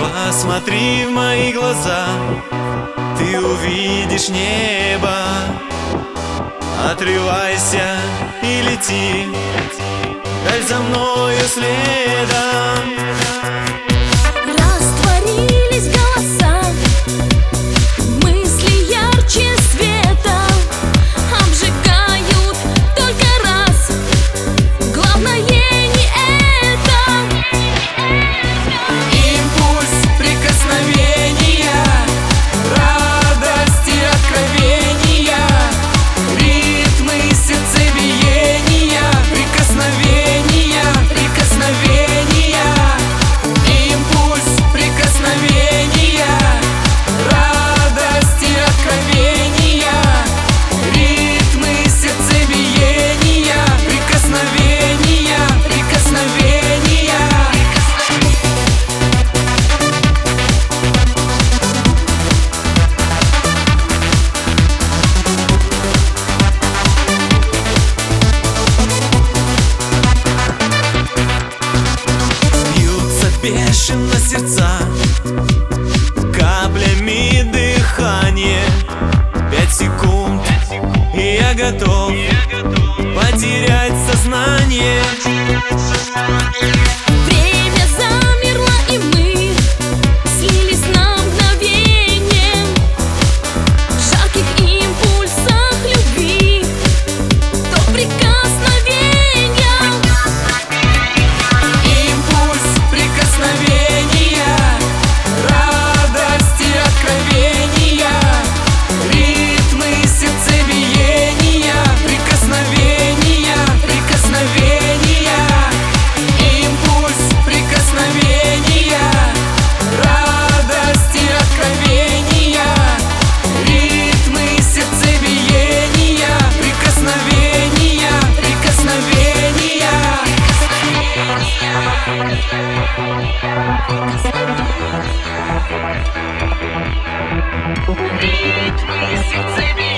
Посмотри в мои глаза Ты увидишь небо. Отрывайся и лети Даль за мною следом нет. Leave me, sit,